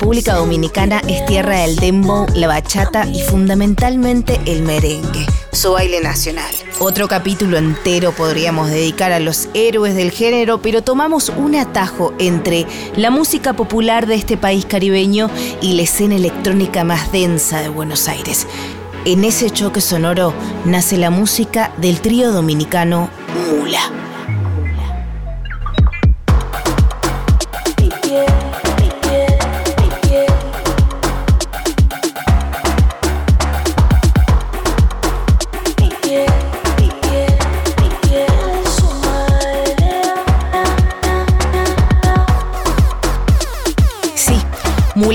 República Dominicana es tierra del dembow, la bachata y fundamentalmente el merengue, su baile nacional. Otro capítulo entero podríamos dedicar a los héroes del género, pero tomamos un atajo entre la música popular de este país caribeño y la escena electrónica más densa de Buenos Aires. En ese choque sonoro nace la música del trío dominicano Mula.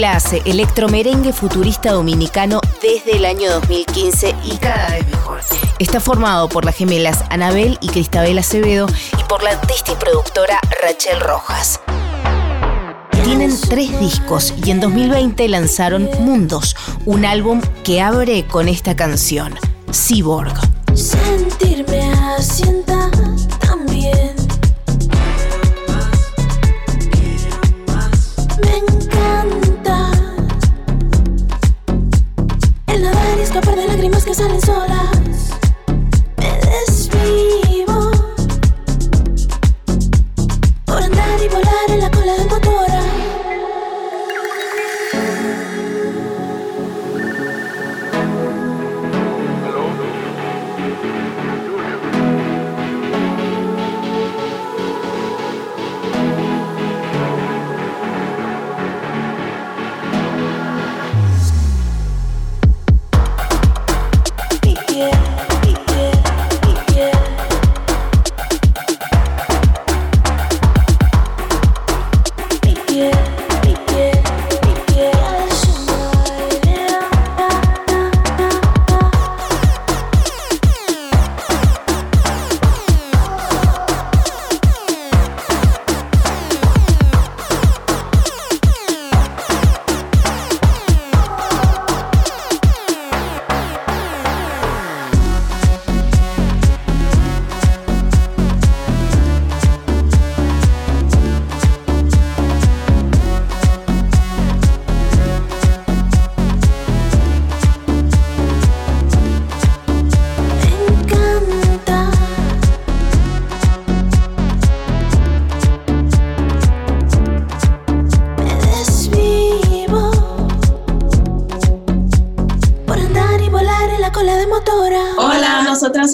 Hace electromerengue futurista dominicano desde el año 2015 y cada vez mejor. Está formado por las gemelas Anabel y Cristabel Acevedo y por la artista y productora Rachel Rojas. Tienen tres discos y en 2020 lanzaron Mundos, un álbum que abre con esta canción, Cyborg. Sentirme asienta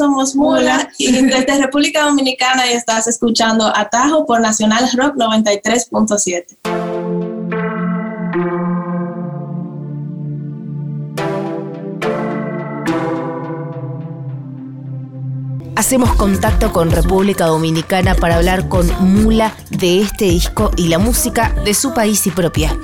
somos Mula y desde República Dominicana y estás escuchando Atajo por Nacional Rock 93.7. Hacemos contacto con República Dominicana para hablar con Mula de este disco y la música de su país y propia.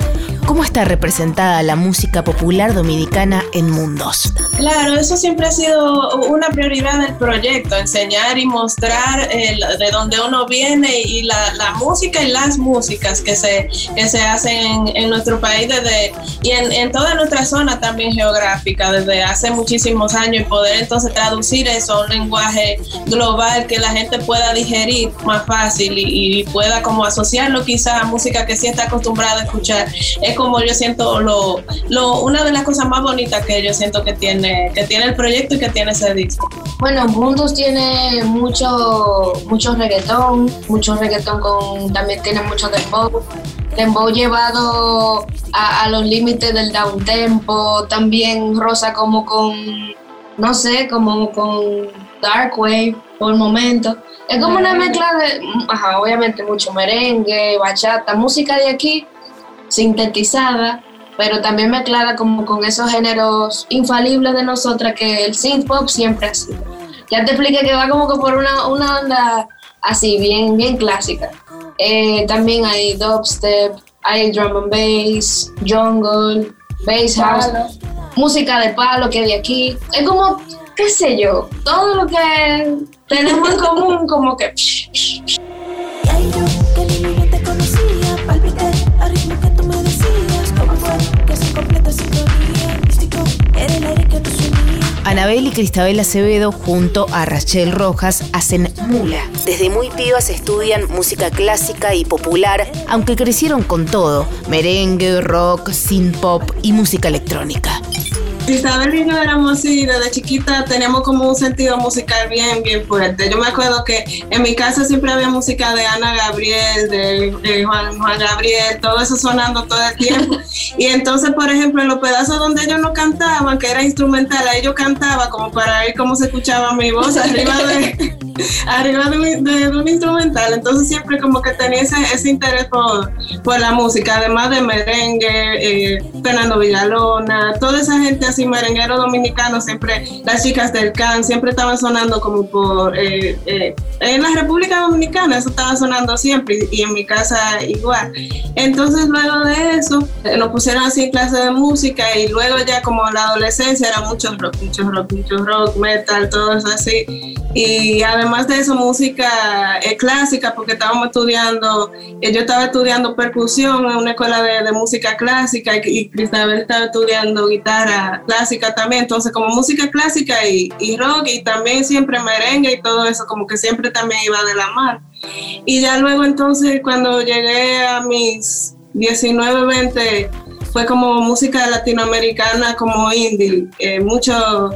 ¿Cómo está representada la música popular dominicana en Mundos? Claro, eso siempre ha sido una prioridad del proyecto, enseñar y mostrar de dónde uno viene y la, música y las músicas que se, que se hacen en, nuestro país desde, y en, toda nuestra zona también geográfica desde hace muchísimos años y poder entonces traducir eso a un lenguaje global que la gente pueda digerir más fácil y, pueda como asociarlo quizás a música que sí está acostumbrada a escuchar. Es como yo siento lo, lo, una de las cosas más bonitas que yo siento que tiene, que tiene el proyecto y que tiene ese disco. Bueno, Mundos tiene mucho, mucho reggaetón, mucho reggaetón con, también tiene mucho dembow. Dembow llevado a, a los límites del down tempo, también rosa como con, no sé, como con dark wave por el momento. Es como una mezcla de, ajá, obviamente mucho merengue, bachata, música de aquí sintetizada, pero también mezclada como con esos géneros infalibles de nosotras que el synth pop siempre ha sido. Ya te expliqué que va como que por una, una onda así, bien, bien clásica. Eh, también hay dubstep, hay drum and bass, jungle, bass house, música de palo que de aquí. Es como, qué sé yo, todo lo que tenemos en común, como que. Anabel y Cristabel Acevedo junto a Rachel Rojas hacen Mula. Desde muy pibas estudian música clásica y popular, aunque crecieron con todo, merengue, rock, synth pop y música electrónica. Isabel y yo éramos así, desde chiquita teníamos como un sentido musical bien, bien fuerte. Yo me acuerdo que en mi casa siempre había música de Ana Gabriel, de, Juan, Gabriel, todo eso sonando todo el tiempo. y entonces, por ejemplo, en los pedazos donde ellos no cantaban, que era instrumental, yo cantaba como para ver cómo se escuchaba mi voz arriba de, arriba de, un instrumental. Entonces siempre como que tenía ese, ese interés por, por, la música, además de merengue, eh, Fernando Villalona, toda esa gente así y merenguero dominicano, siempre las chicas del CAN, siempre estaban sonando como por... Eh, eh, en la República Dominicana eso estaba sonando siempre y, en mi casa igual. Entonces luego de eso eh, nos pusieron así clases de música y luego ya como la adolescencia era mucho rock, mucho rock, mucho rock, metal, todo eso así. Y además de eso música clásica porque estábamos estudiando, yo estaba estudiando percusión en una escuela de, de música clásica y, y Cristabel estaba estudiando guitarra clásica también, entonces como música clásica y, rock y también siempre merengue y todo eso, como que siempre también iba de la mano. Y ya luego entonces cuando llegué a mis 19, 20, fue como música latinoamericana, como indie, eh, mucho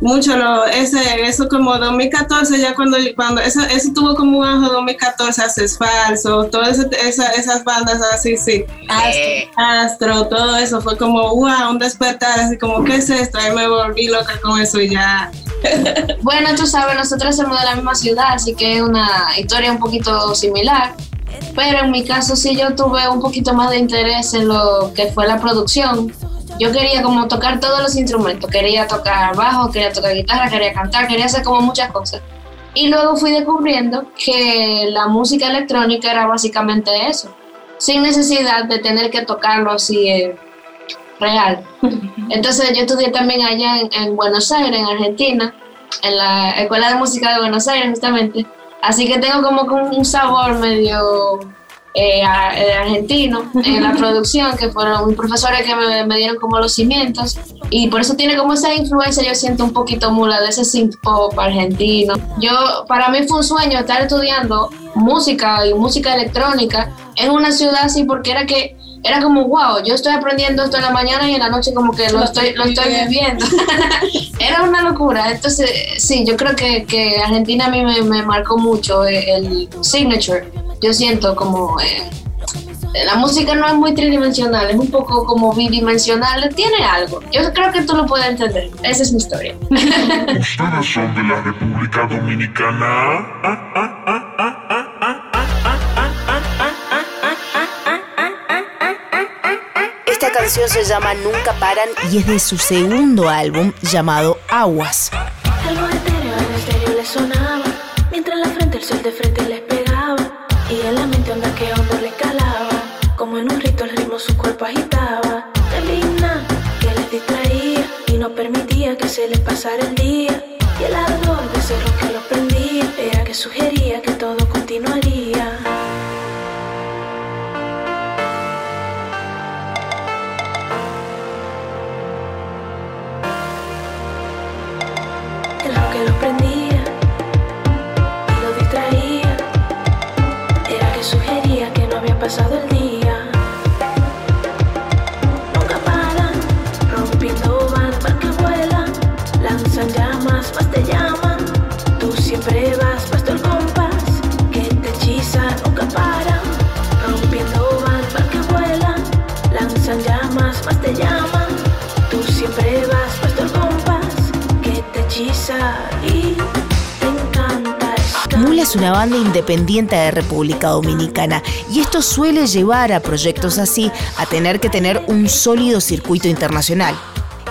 mucho lo, ese, eso como 2014, ya cuando, cuando eso, eso tuvo como un año 2014, haces falso, todas esa, esas bandas así, sí, Astro, todo eso fue como, wow, un despertar, así como, ¿qué es esto? Ahí me volví loca con eso y ya. bueno, tú sabes, nosotros somos de la misma ciudad, así que es una historia un poquito similar. Pero en mi caso sí yo tuve un poquito más de interés en lo que fue la producción yo quería como tocar todos los instrumentos, quería tocar bajo, quería tocar guitarra, quería cantar, quería hacer como muchas cosas. Y luego fui descubriendo que la música electrónica era básicamente eso, sin necesidad de tener que tocarlo así eh, real. Entonces yo estudié también allá en, Buenos Aires, en Argentina, en la Escuela de Música de Buenos Aires justamente. Así que tengo como un sabor medio eh, eh, argentino en la producción, que fueron profesores que me, dieron como los cimientos. Y por eso tiene como esa influencia, yo siento un poquito mula de ese synth pop argentino. Yo, para mí fue un sueño estar estudiando música y música electrónica en una ciudad así, porque era que era como, wow, yo estoy aprendiendo esto en la mañana y en la noche como que lo estoy, lo estoy viviendo. era una locura. Entonces, sí, yo creo que, que Argentina a mí me, me marcó mucho el signature yo siento como eh, la música no es muy tridimensional, es un poco como bidimensional, tiene algo. Yo creo que tú lo puedes entender. Esa es mi historia. ¿Ustedes son de la República Dominicana? Esta canción se llama Nunca Paran y es de su segundo álbum llamado Aguas. Algo etéreo en estéreo le sonaba, mientras la frente el sol de frente cuerpo agitaba. Delina que les distraía y no permitía que se les pasara el día. Y el ardor de rock que lo prendía era que sugería que todo continuaría. El rock que lo prendía. pasado el día. Mula es una banda independiente de República Dominicana y esto suele llevar a proyectos así a tener que tener un sólido circuito internacional.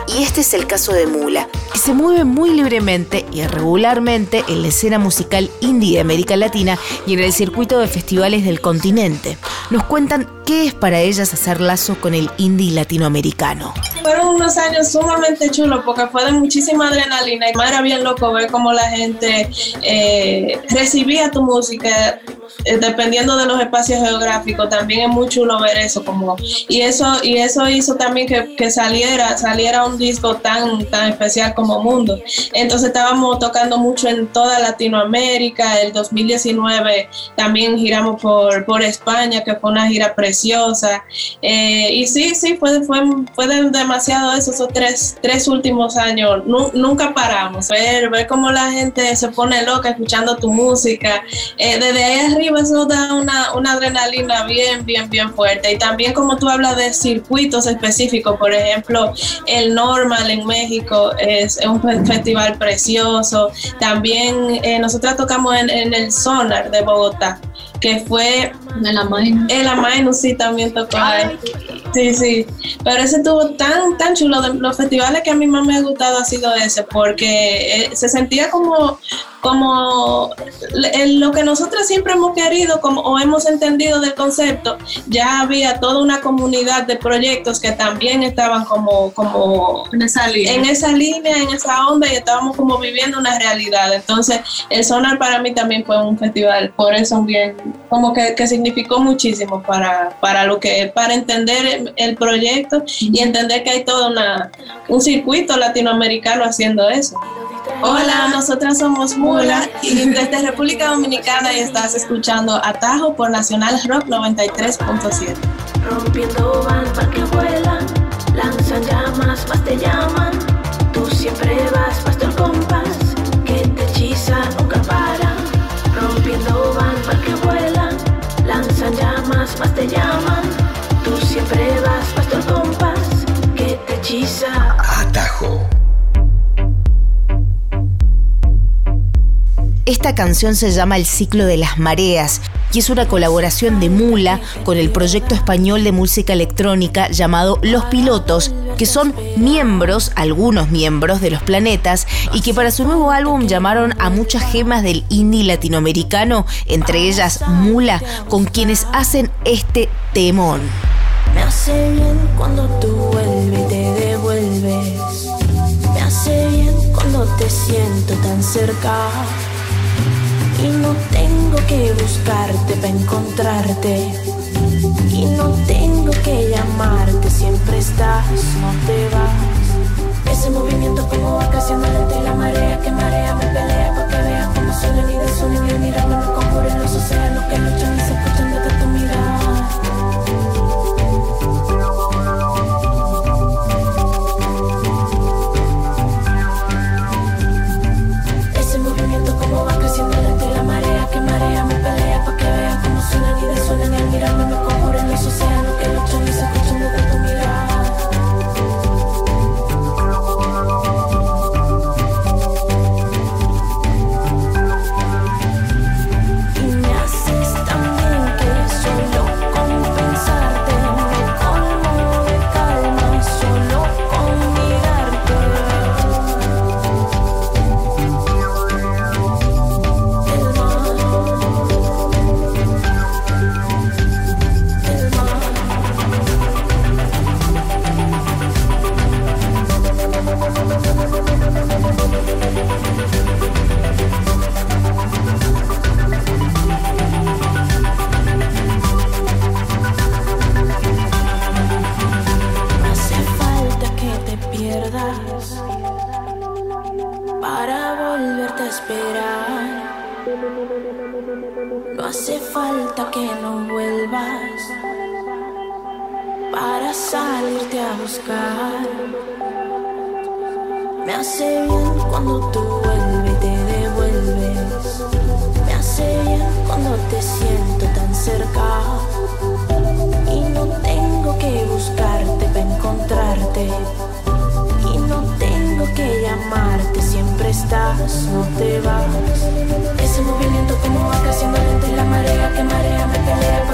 Y este es el caso de Mula, que se mueve muy libremente y regularmente en la escena musical indie de América Latina y en el circuito de festivales del continente. Nos cuentan qué es para ellas hacer lazo con el indie latinoamericano. Fueron unos años sumamente chulos porque fue de muchísima adrenalina y era bien loco ver cómo la gente eh, recibía tu música eh, dependiendo de los espacios geográficos, también es muy chulo ver eso como y eso y eso hizo también que, que, saliera saliera un disco tan tan especial como Mundo. Entonces estábamos tocando mucho en toda Latinoamérica. El 2019 también giramos por, por España, que fue una gira preciosa. Eh, y sí, sí, fue, fue, fue demasiado eso, esos tres, tres últimos años. nunca paramos. Ver, ver cómo la gente se pone loca escuchando tu música. Eh, desde ahí arriba eso da una, una adrenalina bien, bien, bien fuerte. Y también como tú hablas de circuitos específicos, por ejemplo, el Normal en México es, un festival precioso. También eh, nosotras tocamos en el Sonar de Bogotá que fue en la Mainu. En la Mainu sí también tocó. Sí, sí. Pero ese estuvo tan, tan chulo. De los festivales que a mí más me ha gustado ha sido ese, porque eh, se sentía como, como lo que nosotros siempre hemos querido como, o hemos entendido del concepto. Ya había toda una comunidad de proyectos que también estaban como, como en esa línea. En esa línea, en esa onda, y estábamos como viviendo una realidad. Entonces, el Sonar para mí también fue un festival, por eso bien, como que, que significó muchísimo para, para lo que, para entender el proyecto y entender que hay todo una, un circuito latinoamericano haciendo eso. Hola, nosotras somos Mula y desde República Dominicana y estás escuchando Atajo por Nacional Rock 93.7. Rompiendo Esta canción se llama El ciclo de las mareas y es una colaboración de Mula con el proyecto español de música electrónica llamado Los Pilotos, que son miembros, algunos miembros de los planetas, y que para su nuevo álbum llamaron a muchas gemas del indie latinoamericano, entre ellas Mula, con quienes hacen este temón. Me hace bien cuando tú vuelves y te devuelves. Me hace bien cuando te siento tan cerca. Y no tengo que buscarte para encontrarte. Y no tengo que llamarte, siempre estás, no te vas. Ese movimiento como va creciendo y la marea que marea me pelea para que veas cómo suenan y desunen y mirándome como en los océanos que luchan y se escuchan hace falta que no vuelvas para salirte a buscar. Me hace bien cuando tú vuelves y te devuelves. Me hace bien cuando te siento tan cerca. Y no tengo que buscarte para encontrarte. Que llamarte, siempre estás, no te vas. Ese movimiento como va creciendo lento y la marea que marea me pelea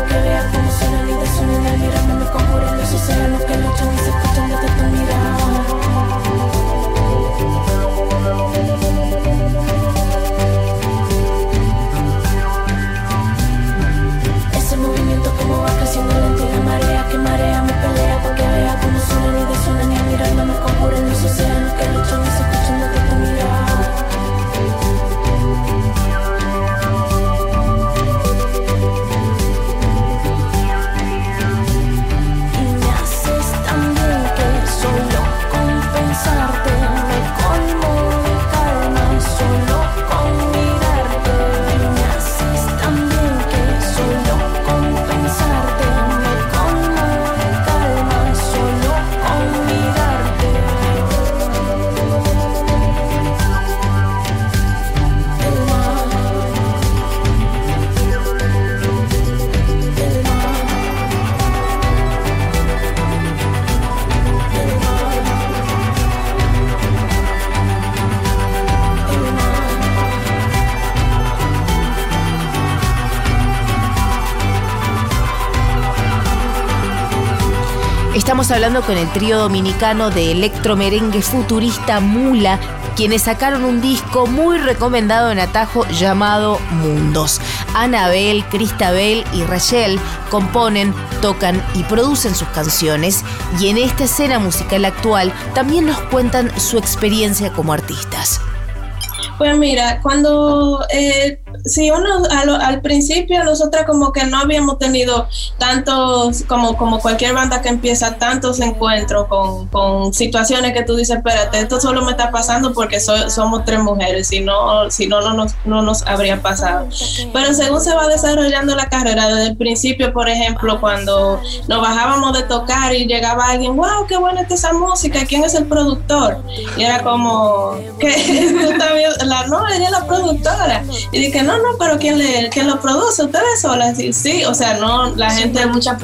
Hablando con el trío dominicano de electromerengue futurista Mula, quienes sacaron un disco muy recomendado en Atajo llamado Mundos. Anabel, Cristabel y Rachel componen, tocan y producen sus canciones y en esta escena musical actual también nos cuentan su experiencia como artistas. Pues mira, cuando eh, si uno al, principio nosotras como que no habíamos tenido tantos, como, como cualquier banda que empieza, tantos encuentros con, con situaciones que tú dices, espérate, esto solo me está pasando porque somos tres mujeres, si no, si no, no nos, no nos habría pasado. Pero según se va desarrollando la carrera, desde el principio, por ejemplo, cuando nos bajábamos de tocar y llegaba alguien, wow, qué buena está esa música, ¿quién es el productor? Y era como, ¿qué? la, no, ella la productora. Y dije, no, no, pero ¿quién, le, quién lo produce? ¿Ustedes solas? Sí, sí, o sea, no, la gente mucha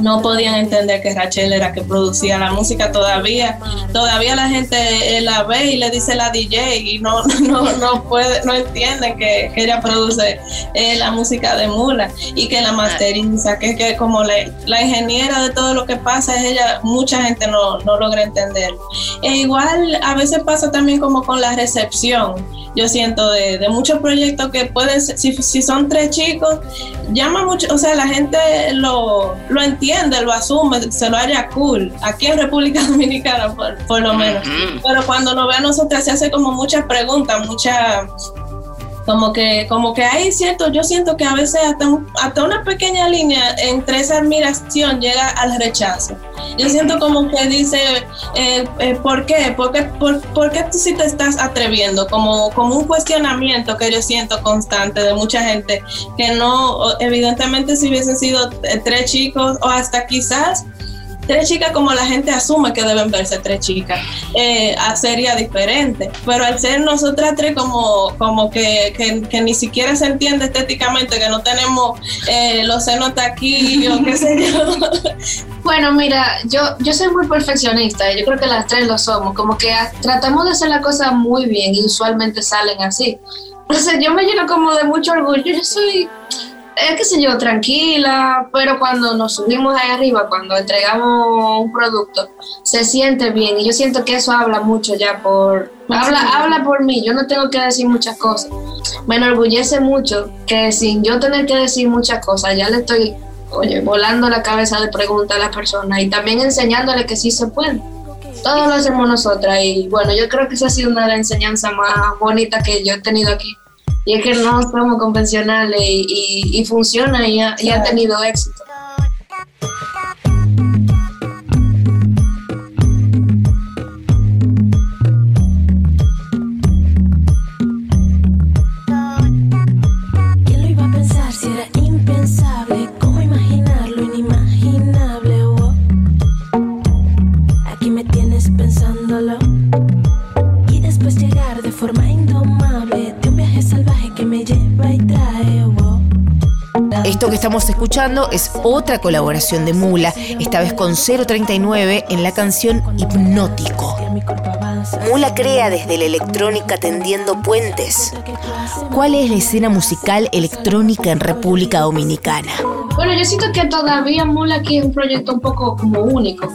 no podían entender que Rachel era que producía la música todavía. Todavía la gente eh, la ve y le dice la DJ y no, no, no puede, no entienden que, ella produce eh, la música de Mula y que la masteriza, que, que como la, la, ingeniera de todo lo que pasa es ella, mucha gente no, no logra entender. E igual a veces pasa también como con la recepción yo siento, de, de muchos proyectos que pueden ser, si, si, son tres chicos, llama mucho, o sea, la gente lo, lo entiende, lo asume, se lo haya cool, aquí en República Dominicana por, por lo menos. Pero cuando nos ve a nosotros se hace como muchas preguntas, muchas como que, como que hay cierto, yo siento que a veces hasta, hasta una pequeña línea entre esa admiración llega al rechazo. Yo siento como que dice, eh, eh, ¿por qué? ¿Por qué, por, por qué tú sí te estás atreviendo? Como, como un cuestionamiento que yo siento constante de mucha gente, que no, evidentemente si hubiesen sido eh, tres chicos o hasta quizás tres chicas como la gente asume que deben verse tres chicas, eh, sería diferente. Pero al ser nosotras tres como, como que, que, ni siquiera se entiende estéticamente, que no tenemos eh, los senos aquí qué sé yo. Bueno, mira, yo, yo soy muy perfeccionista, yo creo que las tres lo somos, como que tratamos de hacer la cosa muy bien y usualmente salen así. Entonces yo me lleno como de mucho orgullo, yo soy es que sé yo, tranquila, pero cuando nos subimos ahí arriba, cuando entregamos un producto, se siente bien y yo siento que eso habla mucho ya por, habla, habla por mí, yo no tengo que decir muchas cosas. Me enorgullece mucho que sin yo tener que decir muchas cosas, ya le estoy, oye, volando la cabeza de preguntas a las personas y también enseñándole que sí se puede. Todo lo hacemos nosotras y bueno, yo creo que esa ha sido una de las enseñanzas más bonitas que yo he tenido aquí y es que no somos convencionales y, funciona y ha, y ha tenido éxito. Esto que estamos escuchando es otra colaboración de Mula, esta vez con 039 en la canción Hipnótico. Mula crea desde la electrónica tendiendo puentes. ¿Cuál es la escena musical electrónica en República Dominicana? Bueno, yo siento que todavía Mula aquí es un proyecto un poco como único.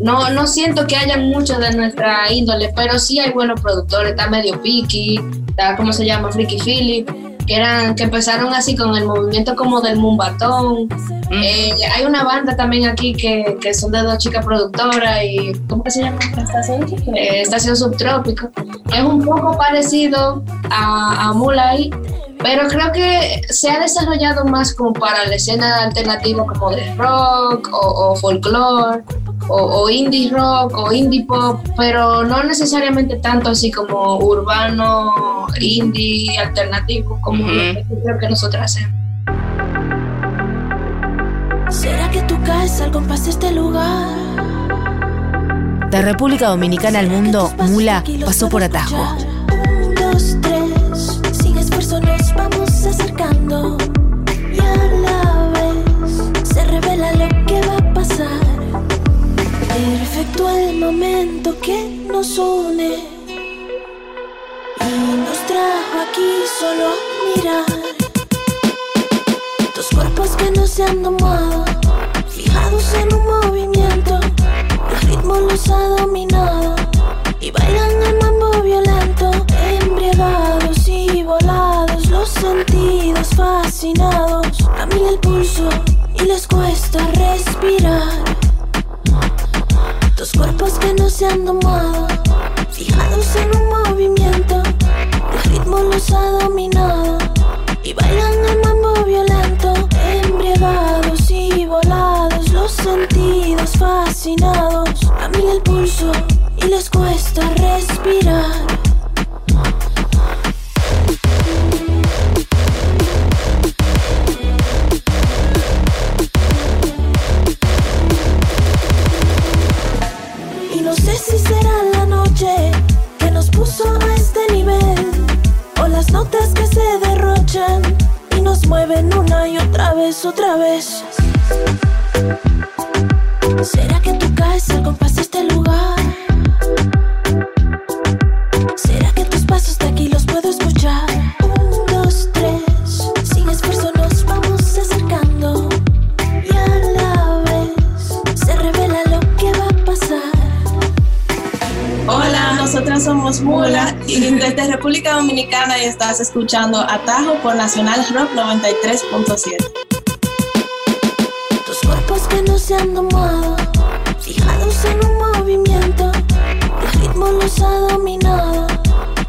No, no siento que haya muchos de nuestra índole, pero sí hay buenos productores. Está medio Piki, está, ¿cómo se llama? Freaky Philip que eran que empezaron así con el movimiento como del mumbatón. Eh, hay una banda también aquí que, que, son de dos chicas productoras y ¿cómo que se llama? Estación, eh, Estación Subtrópico. Es un poco parecido a, a Mulay, pero creo que se ha desarrollado más como para la escena alternativa como de rock o, o folclore o, indie rock o indie pop, pero no necesariamente tanto así como urbano, indie, alternativo, como creo que nosotros hacemos. ¿Será que tú caes al compás de este lugar? De República Dominicana al mundo, Mula pasó por atajo. Un, dos, tres, sin esfuerzo nos vamos acercando. Y a la vez se revela lo que va a pasar. Perfecto el momento que nos une y nos trajo aquí solo a mirar. Dos cuerpos que no se han domado, fijados en un movimiento. El ritmo los ha dominado y bailan el mambo violento. Embriagados y volados, los sentidos fascinados. A mí el pulso y les cuesta respirar. Dos cuerpos que no se han domado, fijados en un movimiento. El ritmo los ha dominado bailan el mambo violento. Embriagados y volados, los sentidos fascinados. A el pulso y les cuesta respirar. Estás escuchando Atajo por Nacional Rock 93.7. Dos cuerpos que no se han domado, fijados en un movimiento. El ritmo los ha dominado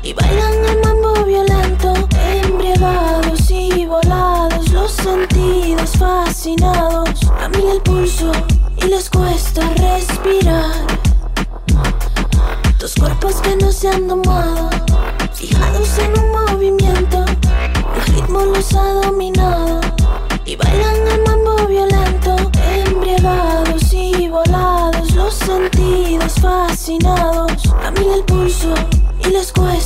y bailan el mambo violento. Embriagados y volados, los sentidos fascinados. A el pulso y les cuesta respirar. Dos cuerpos que no se han domado, fijados en un. Los ha dominado y bailan el mambo violento. Embriagados y volados, los sentidos fascinados. A mí el pulso y cuesta respirar.